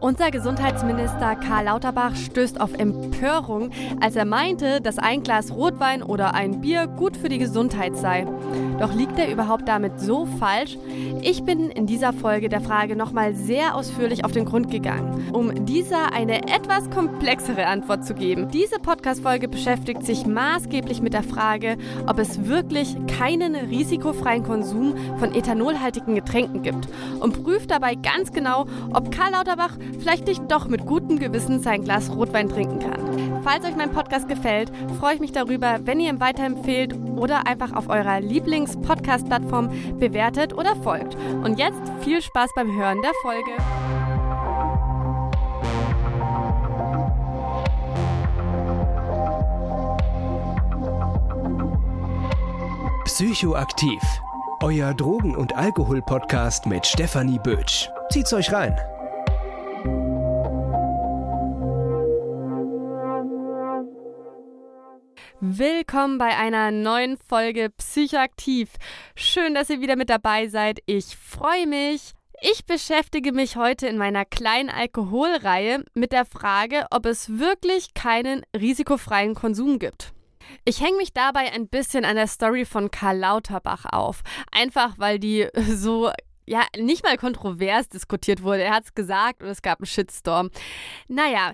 Unser Gesundheitsminister Karl Lauterbach stößt auf Empörung, als er meinte, dass ein Glas Rotwein oder ein Bier gut für die Gesundheit sei. Doch liegt er überhaupt damit so falsch? Ich bin in dieser Folge der Frage nochmal sehr ausführlich auf den Grund gegangen, um dieser eine etwas komplexere Antwort zu geben. Diese Podcast-Folge beschäftigt sich maßgeblich mit der Frage, ob es wirklich keinen risikofreien Konsum von ethanolhaltigen Getränken gibt und prüft dabei ganz genau, ob Karl Lauterbach vielleicht nicht doch mit gutem Gewissen sein Glas Rotwein trinken kann. Falls euch mein Podcast gefällt, freue ich mich darüber, wenn ihr ihn weiterempfehlt oder einfach auf eurer Lieblings-Podcast-Plattform bewertet oder folgt. Und jetzt viel Spaß beim Hören der Folge. Psychoaktiv. Euer Drogen- und Alkohol-Podcast mit Stefanie Bötsch. Zieht's euch rein. Willkommen bei einer neuen Folge Psychoaktiv. Schön, dass ihr wieder mit dabei seid. Ich freue mich. Ich beschäftige mich heute in meiner kleinen Alkoholreihe mit der Frage, ob es wirklich keinen risikofreien Konsum gibt. Ich hänge mich dabei ein bisschen an der Story von Karl Lauterbach auf. Einfach weil die so ja, nicht mal kontrovers diskutiert wurde. Er hat es gesagt und es gab einen Shitstorm. Naja,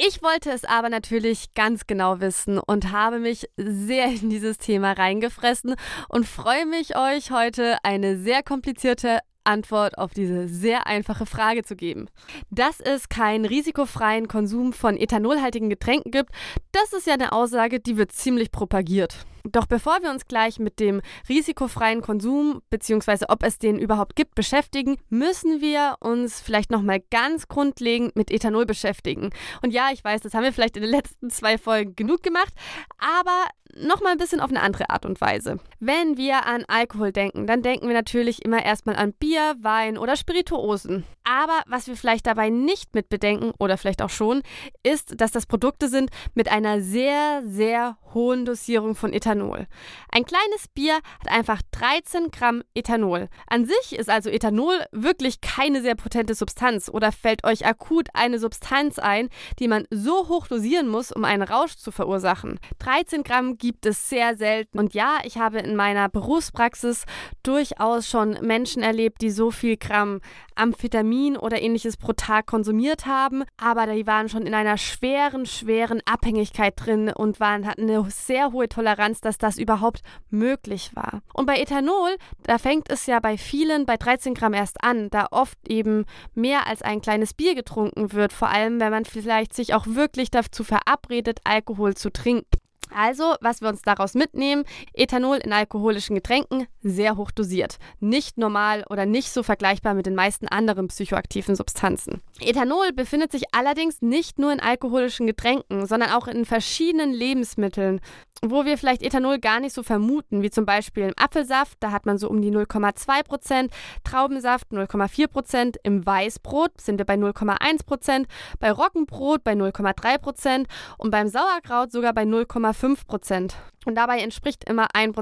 ich wollte es aber natürlich ganz genau wissen und habe mich sehr in dieses Thema reingefressen und freue mich, euch heute eine sehr komplizierte Antwort auf diese sehr einfache Frage zu geben. Dass es keinen risikofreien Konsum von ethanolhaltigen Getränken gibt, das ist ja eine Aussage, die wird ziemlich propagiert. Doch bevor wir uns gleich mit dem risikofreien Konsum bzw. ob es den überhaupt gibt beschäftigen, müssen wir uns vielleicht nochmal ganz grundlegend mit Ethanol beschäftigen. Und ja, ich weiß, das haben wir vielleicht in den letzten zwei Folgen genug gemacht, aber nochmal ein bisschen auf eine andere Art und Weise. Wenn wir an Alkohol denken, dann denken wir natürlich immer erstmal an Bier, Wein oder Spirituosen. Aber was wir vielleicht dabei nicht mit bedenken oder vielleicht auch schon, ist, dass das Produkte sind mit einer sehr, sehr hohen Dosierung von Ethanol. Ein kleines Bier hat einfach 13 Gramm Ethanol. An sich ist also Ethanol wirklich keine sehr potente Substanz oder fällt euch akut eine Substanz ein, die man so hoch dosieren muss, um einen Rausch zu verursachen. 13 Gramm gibt es sehr selten. Und ja, ich habe in meiner Berufspraxis durchaus schon Menschen erlebt, die so viel Gramm Amphetamin oder ähnliches pro Tag konsumiert haben, aber die waren schon in einer schweren, schweren Abhängigkeit drin und waren, hatten eine sehr hohe Toleranz, dass das überhaupt möglich war. Und bei Ethanol, da fängt es ja bei vielen bei 13 Gramm erst an, da oft eben mehr als ein kleines Bier getrunken wird, vor allem wenn man vielleicht sich auch wirklich dazu verabredet, Alkohol zu trinken. Also, was wir uns daraus mitnehmen, Ethanol in alkoholischen Getränken sehr hoch dosiert. Nicht normal oder nicht so vergleichbar mit den meisten anderen psychoaktiven Substanzen. Ethanol befindet sich allerdings nicht nur in alkoholischen Getränken, sondern auch in verschiedenen Lebensmitteln, wo wir vielleicht Ethanol gar nicht so vermuten, wie zum Beispiel im Apfelsaft, da hat man so um die 0,2 Prozent, Traubensaft 0,4 Prozent, im Weißbrot sind wir bei 0,1 Prozent, bei Roggenbrot bei 0,3 Prozent und beim Sauerkraut sogar bei 0,5 Prozent. Und dabei entspricht immer 1%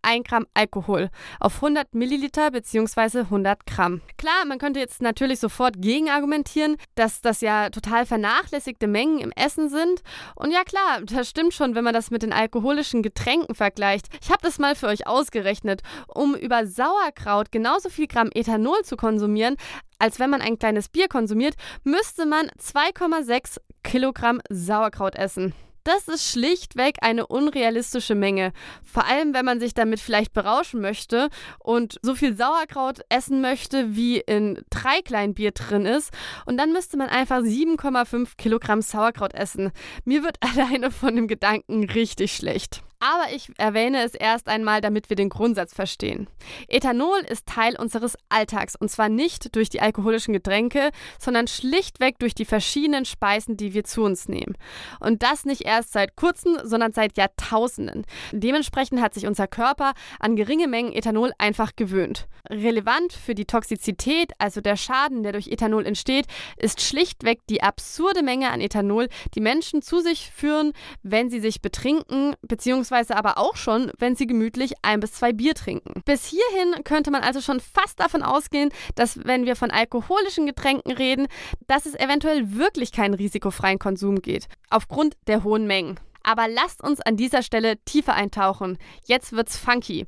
1 Gramm Alkohol auf 100 Milliliter bzw. 100 Gramm. Klar, man könnte jetzt natürlich sofort gegen argumentieren, dass das ja total vernachlässigte Mengen im Essen sind. Und ja klar, das stimmt schon, wenn man das mit den alkoholischen Getränken vergleicht. Ich habe das mal für euch ausgerechnet. Um über Sauerkraut genauso viel Gramm Ethanol zu konsumieren, als wenn man ein kleines Bier konsumiert, müsste man 2,6 Kilogramm Sauerkraut essen. Das ist schlichtweg eine unrealistische Menge. Vor allem, wenn man sich damit vielleicht berauschen möchte und so viel Sauerkraut essen möchte, wie in drei kleinen Bier drin ist. Und dann müsste man einfach 7,5 Kilogramm Sauerkraut essen. Mir wird alleine von dem Gedanken richtig schlecht. Aber ich erwähne es erst einmal, damit wir den Grundsatz verstehen. Ethanol ist Teil unseres Alltags und zwar nicht durch die alkoholischen Getränke, sondern schlichtweg durch die verschiedenen Speisen, die wir zu uns nehmen. Und das nicht erst seit kurzem, sondern seit Jahrtausenden. Dementsprechend hat sich unser Körper an geringe Mengen Ethanol einfach gewöhnt. Relevant für die Toxizität, also der Schaden, der durch Ethanol entsteht, ist schlichtweg die absurde Menge an Ethanol, die Menschen zu sich führen, wenn sie sich betrinken bzw beispielsweise aber auch schon, wenn sie gemütlich ein bis zwei Bier trinken. Bis hierhin könnte man also schon fast davon ausgehen, dass wenn wir von alkoholischen Getränken reden, dass es eventuell wirklich keinen risikofreien Konsum geht, aufgrund der hohen Mengen. Aber lasst uns an dieser Stelle tiefer eintauchen. Jetzt wird's funky.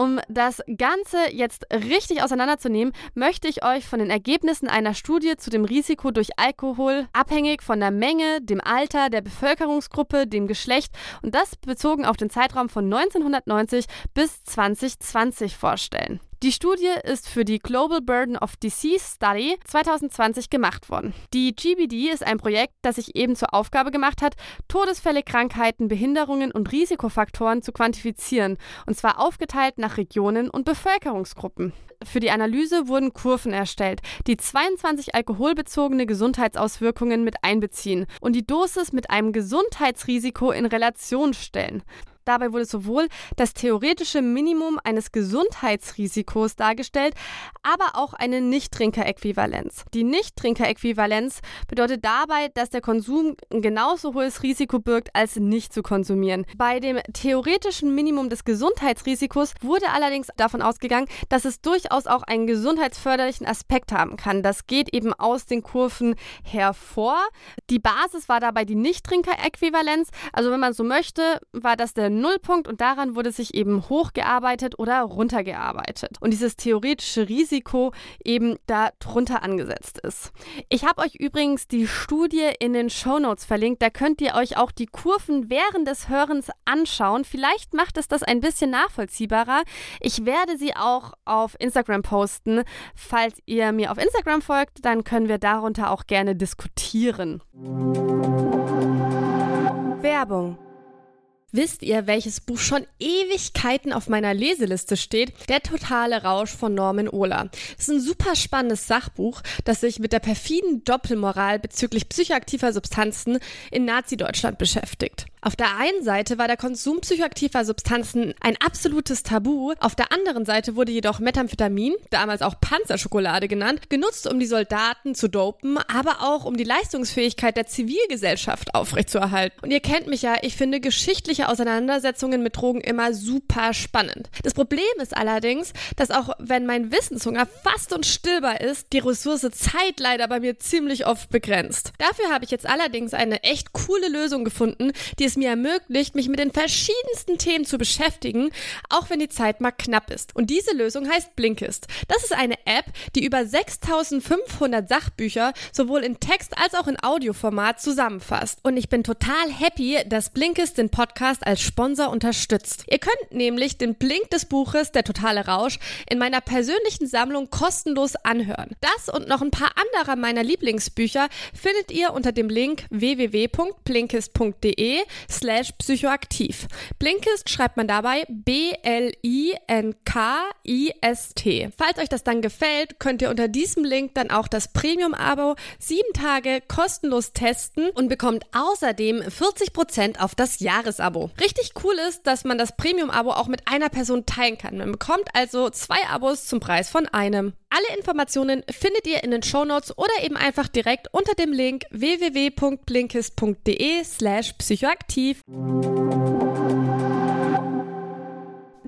Um das Ganze jetzt richtig auseinanderzunehmen, möchte ich euch von den Ergebnissen einer Studie zu dem Risiko durch Alkohol, abhängig von der Menge, dem Alter, der Bevölkerungsgruppe, dem Geschlecht und das bezogen auf den Zeitraum von 1990 bis 2020 vorstellen. Die Studie ist für die Global Burden of Disease Study 2020 gemacht worden. Die GBD ist ein Projekt, das sich eben zur Aufgabe gemacht hat, Todesfälle, Krankheiten, Behinderungen und Risikofaktoren zu quantifizieren, und zwar aufgeteilt nach Regionen und Bevölkerungsgruppen. Für die Analyse wurden Kurven erstellt, die 22 alkoholbezogene Gesundheitsauswirkungen mit einbeziehen und die Dosis mit einem Gesundheitsrisiko in Relation stellen. Dabei wurde sowohl das theoretische Minimum eines Gesundheitsrisikos dargestellt, aber auch eine Nichttrinker-Äquivalenz. Die Nichttrinker-Äquivalenz bedeutet dabei, dass der Konsum ein genauso hohes Risiko birgt, als nicht zu konsumieren. Bei dem theoretischen Minimum des Gesundheitsrisikos wurde allerdings davon ausgegangen, dass es durchaus auch einen gesundheitsförderlichen Aspekt haben kann. Das geht eben aus den Kurven hervor. Die Basis war dabei die Nichttrinker-Äquivalenz. Also wenn man so möchte, war das der Nullpunkt und daran wurde sich eben hochgearbeitet oder runtergearbeitet. Und dieses theoretische Risiko eben da drunter angesetzt ist. Ich habe euch übrigens die Studie in den Show Notes verlinkt. Da könnt ihr euch auch die Kurven während des Hörens anschauen. Vielleicht macht es das ein bisschen nachvollziehbarer. Ich werde sie auch auf Instagram posten. Falls ihr mir auf Instagram folgt, dann können wir darunter auch gerne diskutieren. Werbung Wisst ihr, welches Buch schon Ewigkeiten auf meiner Leseliste steht? Der totale Rausch von Norman Ohler. Es ist ein super spannendes Sachbuch, das sich mit der perfiden Doppelmoral bezüglich psychoaktiver Substanzen in Nazi-Deutschland beschäftigt. Auf der einen Seite war der Konsum psychoaktiver Substanzen ein absolutes Tabu, auf der anderen Seite wurde jedoch Methamphetamin, damals auch Panzerschokolade genannt, genutzt, um die Soldaten zu dopen, aber auch um die Leistungsfähigkeit der Zivilgesellschaft aufrechtzuerhalten. Und ihr kennt mich ja, ich finde geschichtliche Auseinandersetzungen mit Drogen immer super spannend. Das Problem ist allerdings, dass auch wenn mein Wissenshunger fast unstillbar ist, die Ressource Zeit leider bei mir ziemlich oft begrenzt. Dafür habe ich jetzt allerdings eine echt coole Lösung gefunden, die es mir ermöglicht, mich mit den verschiedensten Themen zu beschäftigen, auch wenn die Zeit mal knapp ist. Und diese Lösung heißt Blinkist. Das ist eine App, die über 6500 Sachbücher sowohl in Text als auch in Audioformat zusammenfasst. Und ich bin total happy, dass Blinkist den Podcast als Sponsor unterstützt. Ihr könnt nämlich den Blink des Buches Der totale Rausch in meiner persönlichen Sammlung kostenlos anhören. Das und noch ein paar anderer meiner Lieblingsbücher findet ihr unter dem Link www.blinkist.de slash psychoaktiv. Blinkist schreibt man dabei B-L-I-N-K-I-S-T. Falls euch das dann gefällt, könnt ihr unter diesem Link dann auch das Premium-Abo sieben Tage kostenlos testen und bekommt außerdem 40% auf das Jahresabo. Richtig cool ist, dass man das Premium-Abo auch mit einer Person teilen kann. Man bekommt also zwei Abos zum Preis von einem. Alle Informationen findet ihr in den Shownotes oder eben einfach direkt unter dem Link www.blinkist.de slash psychoaktiv aktiv.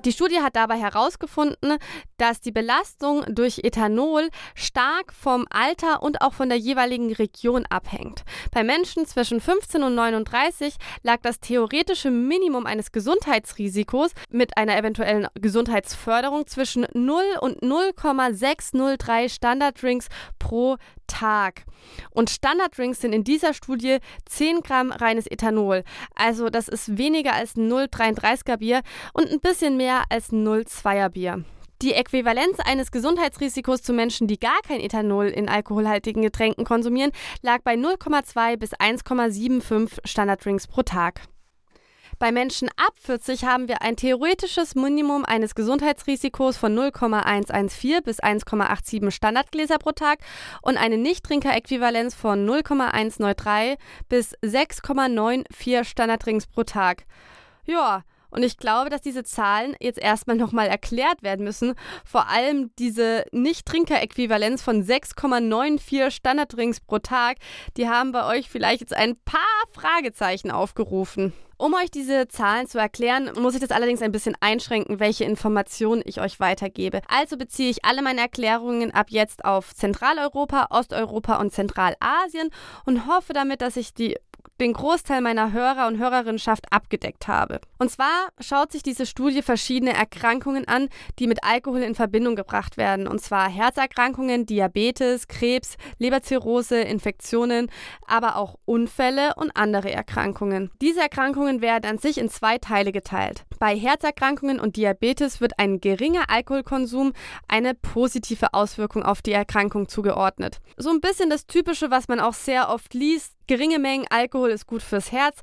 Die Studie hat dabei herausgefunden, dass die Belastung durch Ethanol stark vom Alter und auch von der jeweiligen Region abhängt. Bei Menschen zwischen 15 und 39 lag das theoretische Minimum eines Gesundheitsrisikos mit einer eventuellen Gesundheitsförderung zwischen 0 und 0,603 Standarddrinks pro Tag. Und Standarddrinks sind in dieser Studie 10 Gramm reines Ethanol. Also das ist weniger als ein 0,33er Bier und ein bisschen mehr als ein 0,2er Bier. Die Äquivalenz eines Gesundheitsrisikos zu Menschen, die gar kein Ethanol in alkoholhaltigen Getränken konsumieren, lag bei 0,2 bis 1,75 Standarddrinks pro Tag. Bei Menschen ab 40 haben wir ein theoretisches Minimum eines Gesundheitsrisikos von 0,114 bis 1,87 Standardgläser pro Tag und eine Nichttrinker-Äquivalenz von 0,193 bis 6,94 Standarddrinks pro Tag. Ja, Und ich glaube, dass diese Zahlen jetzt erstmal nochmal erklärt werden müssen. Vor allem diese Nicht-Trinker-Äquivalenz von 6,94 Standarddrinks pro Tag, die haben bei euch vielleicht jetzt ein paar Fragezeichen aufgerufen. Um euch diese Zahlen zu erklären, muss ich das allerdings ein bisschen einschränken, welche Informationen ich euch weitergebe. Also beziehe ich alle meine Erklärungen ab jetzt auf Zentraleuropa, Osteuropa und Zentralasien und hoffe damit, dass ich die den Großteil meiner Hörer und Hörerinnenschaft abgedeckt habe. Und zwar schaut sich diese Studie verschiedene Erkrankungen an, die mit Alkohol in Verbindung gebracht werden. Und zwar Herzerkrankungen, Diabetes, Krebs, Leberzirrhose, Infektionen, aber auch Unfälle und andere Erkrankungen. Diese Erkrankungen werden an sich in zwei Teile geteilt. Bei Herzerkrankungen und Diabetes wird ein geringer Alkoholkonsum eine positive Auswirkung auf die Erkrankung zugeordnet. So ein bisschen das Typische, was man auch sehr oft liest, Geringe Mengen Alkohol ist gut fürs Herz,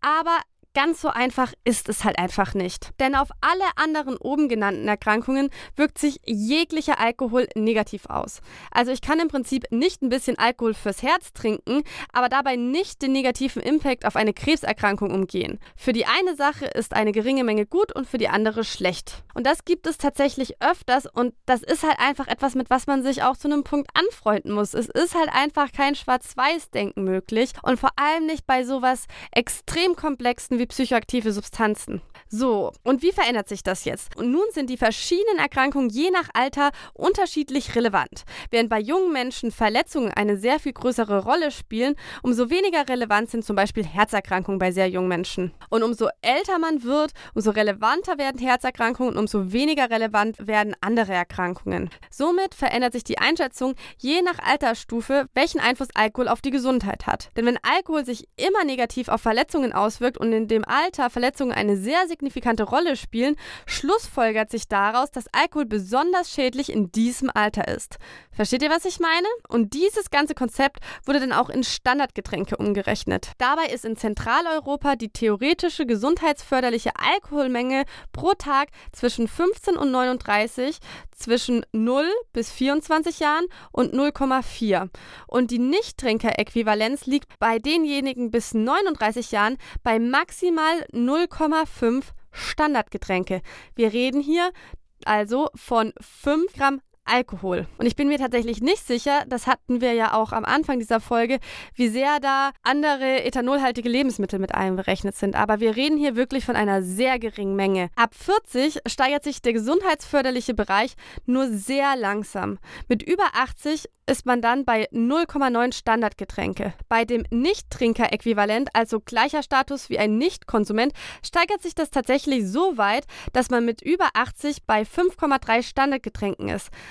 aber ganz so einfach ist es halt einfach nicht. Denn auf alle anderen oben genannten Erkrankungen wirkt sich jeglicher Alkohol negativ aus. Also ich kann im Prinzip nicht ein bisschen Alkohol fürs Herz trinken, aber dabei nicht den negativen Impact auf eine Krebserkrankung umgehen. Für die eine Sache ist eine geringe Menge gut und für die andere schlecht. Und das gibt es tatsächlich öfters und das ist halt einfach etwas, mit was man sich auch zu einem Punkt anfreunden muss. Es ist halt einfach kein Schwarz-Weiß-Denken möglich und vor allem nicht bei sowas extrem komplexen wie psychoaktive Substanzen. So, und wie verändert sich das jetzt? Und nun sind die verschiedenen Erkrankungen je nach Alter unterschiedlich relevant. Während bei jungen Menschen Verletzungen eine sehr viel größere Rolle spielen, umso weniger relevant sind zum Beispiel Herzerkrankungen bei sehr jungen Menschen. Und umso älter man wird, umso relevanter werden Herzerkrankungen und umso weniger relevant werden andere Erkrankungen. Somit verändert sich die Einschätzung je nach Altersstufe, welchen Einfluss Alkohol auf die Gesundheit hat. Denn wenn Alkohol sich immer negativ auf Verletzungen auswirkt und in dem Alter Verletzungen eine sehr signifikante Rolle spielen, schlussfolgert sich daraus, dass Alkohol besonders schädlich in diesem Alter ist. Versteht ihr, was ich meine? Und dieses ganze Konzept wurde dann auch in Standardgetränke umgerechnet. Dabei ist in Zentraleuropa die theoretische gesundheitsförderliche Alkoholmenge pro Tag zwischen 15 und 39, zwischen 0 bis 24 Jahren und 0,4. Und die Nichttrinker-Äquivalenz liegt bei denjenigen bis 39 Jahren bei maximal 0,5 Standardgetränke. Wir reden hier also von 5 Gramm Alkohol. Und ich bin mir tatsächlich nicht sicher, das hatten wir ja auch am Anfang dieser Folge, wie sehr da andere ethanolhaltige Lebensmittel mit einberechnet sind. Aber wir reden hier wirklich von einer sehr geringen Menge. Ab 40 steigert sich der gesundheitsförderliche Bereich nur sehr langsam. Mit über 80 ist man dann bei 0,9 Standardgetränke. Bei dem Nicht-Trinker-Äquivalent, also gleicher Status wie ein Nicht-Konsument, steigert sich das tatsächlich so weit, dass man mit über 80 bei 5,3 Standardgetränken ist.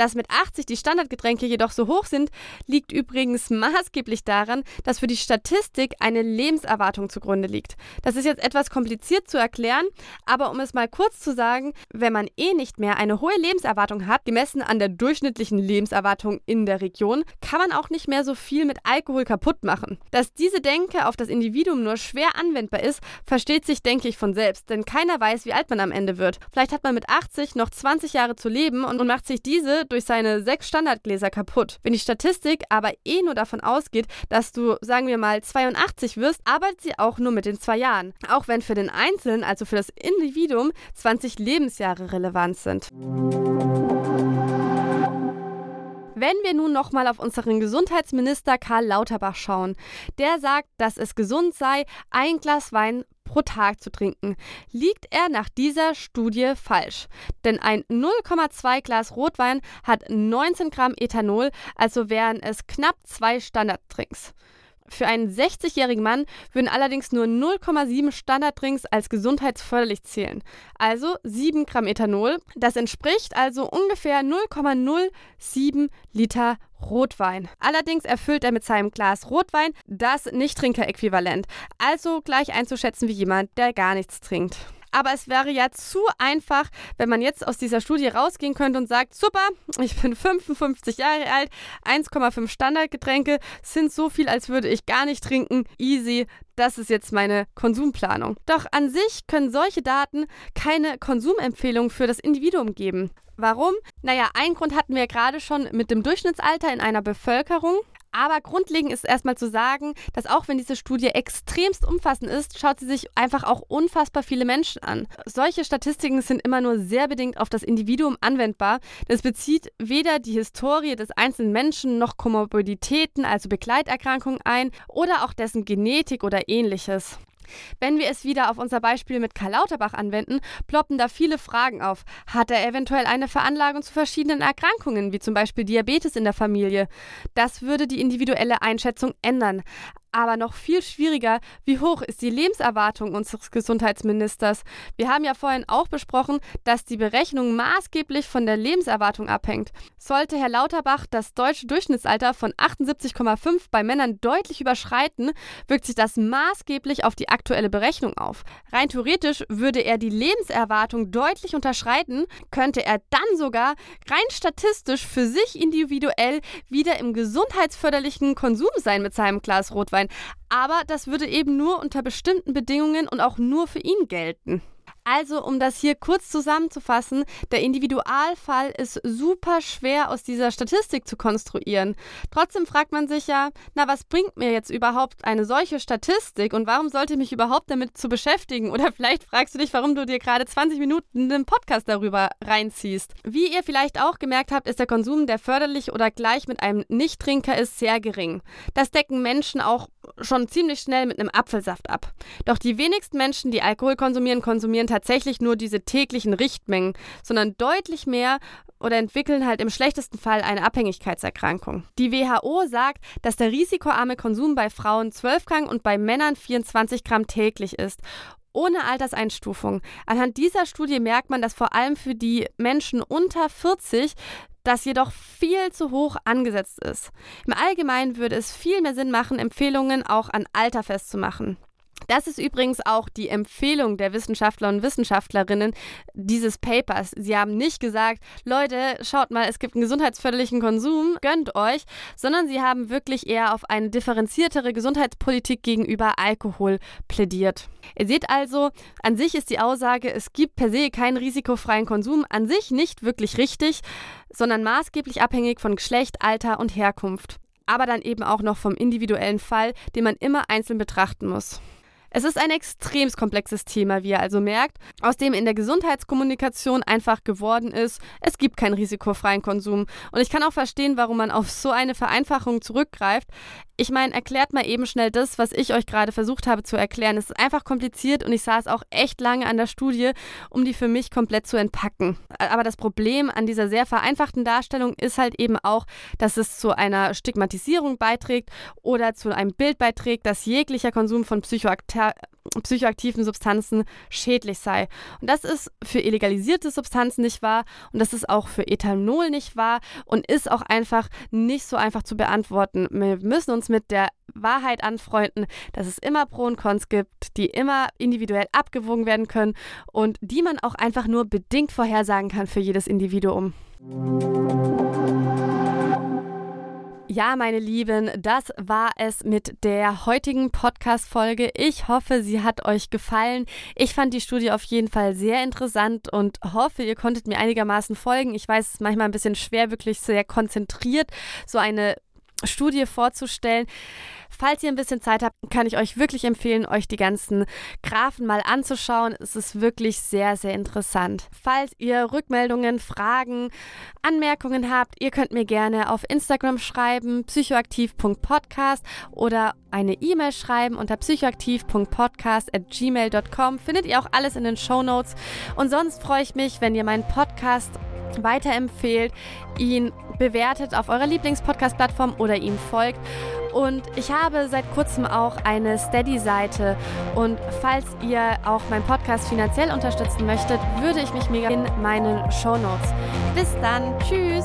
Dass mit 80 die Standardgetränke jedoch so hoch sind, liegt übrigens maßgeblich daran, dass für die Statistik eine Lebenserwartung zugrunde liegt. Das ist jetzt etwas kompliziert zu erklären, aber um es mal kurz zu sagen, wenn man eh nicht mehr eine hohe Lebenserwartung hat, gemessen an der durchschnittlichen Lebenserwartung in der Region, kann man auch nicht mehr so viel mit Alkohol kaputt machen. Dass diese Denke auf das Individuum nur schwer anwendbar ist, versteht sich, denke ich, von selbst, denn keiner weiß, wie alt man am Ende wird. Vielleicht hat man mit 80 noch 20 Jahre zu leben und macht sich diese durch seine sechs Standardgläser kaputt. Wenn die Statistik aber eh nur davon ausgeht, dass du, sagen wir mal, 82 wirst, arbeitet sie auch nur mit den zwei Jahren. Auch wenn für den Einzelnen, also für das Individuum, 20 Lebensjahre relevant sind. Wenn wir nun nochmal auf unseren Gesundheitsminister Karl Lauterbach schauen, der sagt, dass es gesund sei, ein Glas Wein pro Tag zu trinken, liegt er nach dieser Studie falsch. Denn ein 0,2 Glas Rotwein hat 19 Gramm Ethanol, also wären es knapp zwei Standarddrinks. Für einen 60-jährigen Mann würden allerdings nur 0,7 Standarddrinks als gesundheitsförderlich zählen. Also 7 Gramm Ethanol. Das entspricht also ungefähr 0,07 Liter Rotwein. Allerdings erfüllt er mit seinem Glas Rotwein das Nichttrinker-Äquivalent. Also gleich einzuschätzen wie jemand, der gar nichts trinkt. Aber es wäre ja zu einfach, wenn man jetzt aus dieser Studie rausgehen könnte und sagt, super, ich bin 55 Jahre alt, 1,5 Standardgetränke sind so viel, als würde ich gar nicht trinken. Easy, das ist jetzt meine Konsumplanung. Doch an sich können solche Daten keine Konsumempfehlung für das Individuum geben. Warum? Naja, einen Grund hatten wir gerade schon mit dem Durchschnittsalter in einer Bevölkerung. Aber grundlegend ist erstmal zu sagen, dass auch wenn diese Studie extremst umfassend ist, schaut sie sich einfach auch unfassbar viele Menschen an. Solche Statistiken sind immer nur sehr bedingt auf das Individuum anwendbar. Das bezieht weder die Historie des einzelnen Menschen noch Komorbiditäten, also Begleiterkrankungen ein, oder auch dessen Genetik oder ähnliches. Wenn wir es wieder auf unser Beispiel mit Karl Lauterbach anwenden, ploppen da viele Fragen auf. Hat er eventuell eine Veranlagung zu verschiedenen Erkrankungen, wie zum Beispiel Diabetes in der Familie? Das würde die individuelle Einschätzung ändern. Aber noch viel schwieriger, wie hoch ist die Lebenserwartung unseres Gesundheitsministers? Wir haben ja vorhin auch besprochen, dass die Berechnung maßgeblich von der Lebenserwartung abhängt. Sollte Herr Lauterbach das deutsche Durchschnittsalter von 78,5 bei Männern deutlich überschreiten, wirkt sich das maßgeblich auf die aktuelle Berechnung auf. Rein theoretisch würde er die Lebenserwartung deutlich unterschreiten, könnte er dann sogar rein statistisch für sich individuell wieder im gesundheitsförderlichen Konsum sein mit seinem Glas Rotwein sein. Aber das würde eben nur unter bestimmten Bedingungen und auch nur für ihn gelten. Also, um das hier kurz zusammenzufassen, der Individualfall ist super schwer aus dieser Statistik zu konstruieren. Trotzdem fragt man sich ja, na, was bringt mir jetzt überhaupt eine solche Statistik und warum sollte ich mich überhaupt damit zu beschäftigen? Oder vielleicht fragst du dich, warum du dir gerade 20 Minuten einen Podcast darüber reinziehst. Wie ihr vielleicht auch gemerkt habt, ist der Konsum, der förderlich oder gleich mit einem Nichttrinker ist, sehr gering. Das decken Menschen auch schon ziemlich schnell mit einem Apfelsaft ab. Doch die wenigsten Menschen, die Alkohol konsumieren, konsumieren tatsächlich nur diese täglichen Richtmengen, sondern deutlich mehr oder entwickeln halt im schlechtesten Fall eine Abhängigkeitserkrankung. Die WHO sagt, dass der risikoarme Konsum bei Frauen 12 Gramm und bei Männern 24 Gramm täglich ist ohne Alterseinstufung. Anhand dieser Studie merkt man, dass vor allem für die Menschen unter 40 das jedoch viel zu hoch angesetzt ist. Im Allgemeinen würde es viel mehr Sinn machen, Empfehlungen auch an Alter festzumachen. Das ist übrigens auch die Empfehlung der Wissenschaftler und Wissenschaftlerinnen dieses Papers. Sie haben nicht gesagt, Leute, schaut mal, es gibt einen gesundheitsförderlichen Konsum, gönnt euch, sondern sie haben wirklich eher auf eine differenziertere Gesundheitspolitik gegenüber Alkohol plädiert. Ihr seht also, an sich ist die Aussage, es gibt per se keinen risikofreien Konsum, an sich nicht wirklich richtig, sondern maßgeblich abhängig von Geschlecht, Alter und Herkunft. Aber dann eben auch noch vom individuellen Fall, den man immer einzeln betrachten muss. Es ist ein extrem komplexes Thema, wie ihr also merkt, aus dem in der Gesundheitskommunikation einfach geworden ist, es gibt keinen risikofreien Konsum. Und ich kann auch verstehen, warum man auf so eine Vereinfachung zurückgreift. Ich meine, erklärt mal eben schnell das, was ich euch gerade versucht habe zu erklären. Es ist einfach kompliziert und ich saß auch echt lange an der Studie, um die für mich komplett zu entpacken. Aber das Problem an dieser sehr vereinfachten Darstellung ist halt eben auch, dass es zu einer Stigmatisierung beiträgt oder zu einem Bild beiträgt, dass jeglicher Konsum von Psychoaktiven psychoaktiven Substanzen schädlich sei. Und das ist für illegalisierte Substanzen nicht wahr und das ist auch für Ethanol nicht wahr und ist auch einfach nicht so einfach zu beantworten. Wir müssen uns mit der Wahrheit anfreunden, dass es immer Pro und Cons gibt, die immer individuell abgewogen werden können und die man auch einfach nur bedingt vorhersagen kann für jedes Individuum. Ja, meine Lieben, das war es mit der heutigen Podcast-Folge. Ich hoffe, sie hat euch gefallen. Ich fand die Studie auf jeden Fall sehr interessant und hoffe, ihr konntet mir einigermaßen folgen. Ich weiß, es ist manchmal ein bisschen schwer, wirklich sehr konzentriert so eine Studie vorzustellen. Falls ihr ein bisschen Zeit habt, kann ich euch wirklich empfehlen, euch die ganzen Graphen mal anzuschauen. Es ist wirklich sehr, sehr interessant. Falls ihr Rückmeldungen, Fragen, Anmerkungen habt, ihr könnt mir gerne auf Instagram schreiben, psychoaktiv.podcast oder eine E-Mail schreiben unter psychoaktiv.podcast.gmail.com. Findet ihr auch alles in den Show Notes. Und sonst freue ich mich, wenn ihr meinen Podcast weiterempfehlt, ihn bewertet auf eurer Lieblingspodcast-Plattform oder ihm folgt. Und ich habe seit kurzem auch eine Steady-Seite. Und falls ihr auch meinen Podcast finanziell unterstützen möchtet, würde ich mich mega in meinen Show Notes. Bis dann. Tschüss.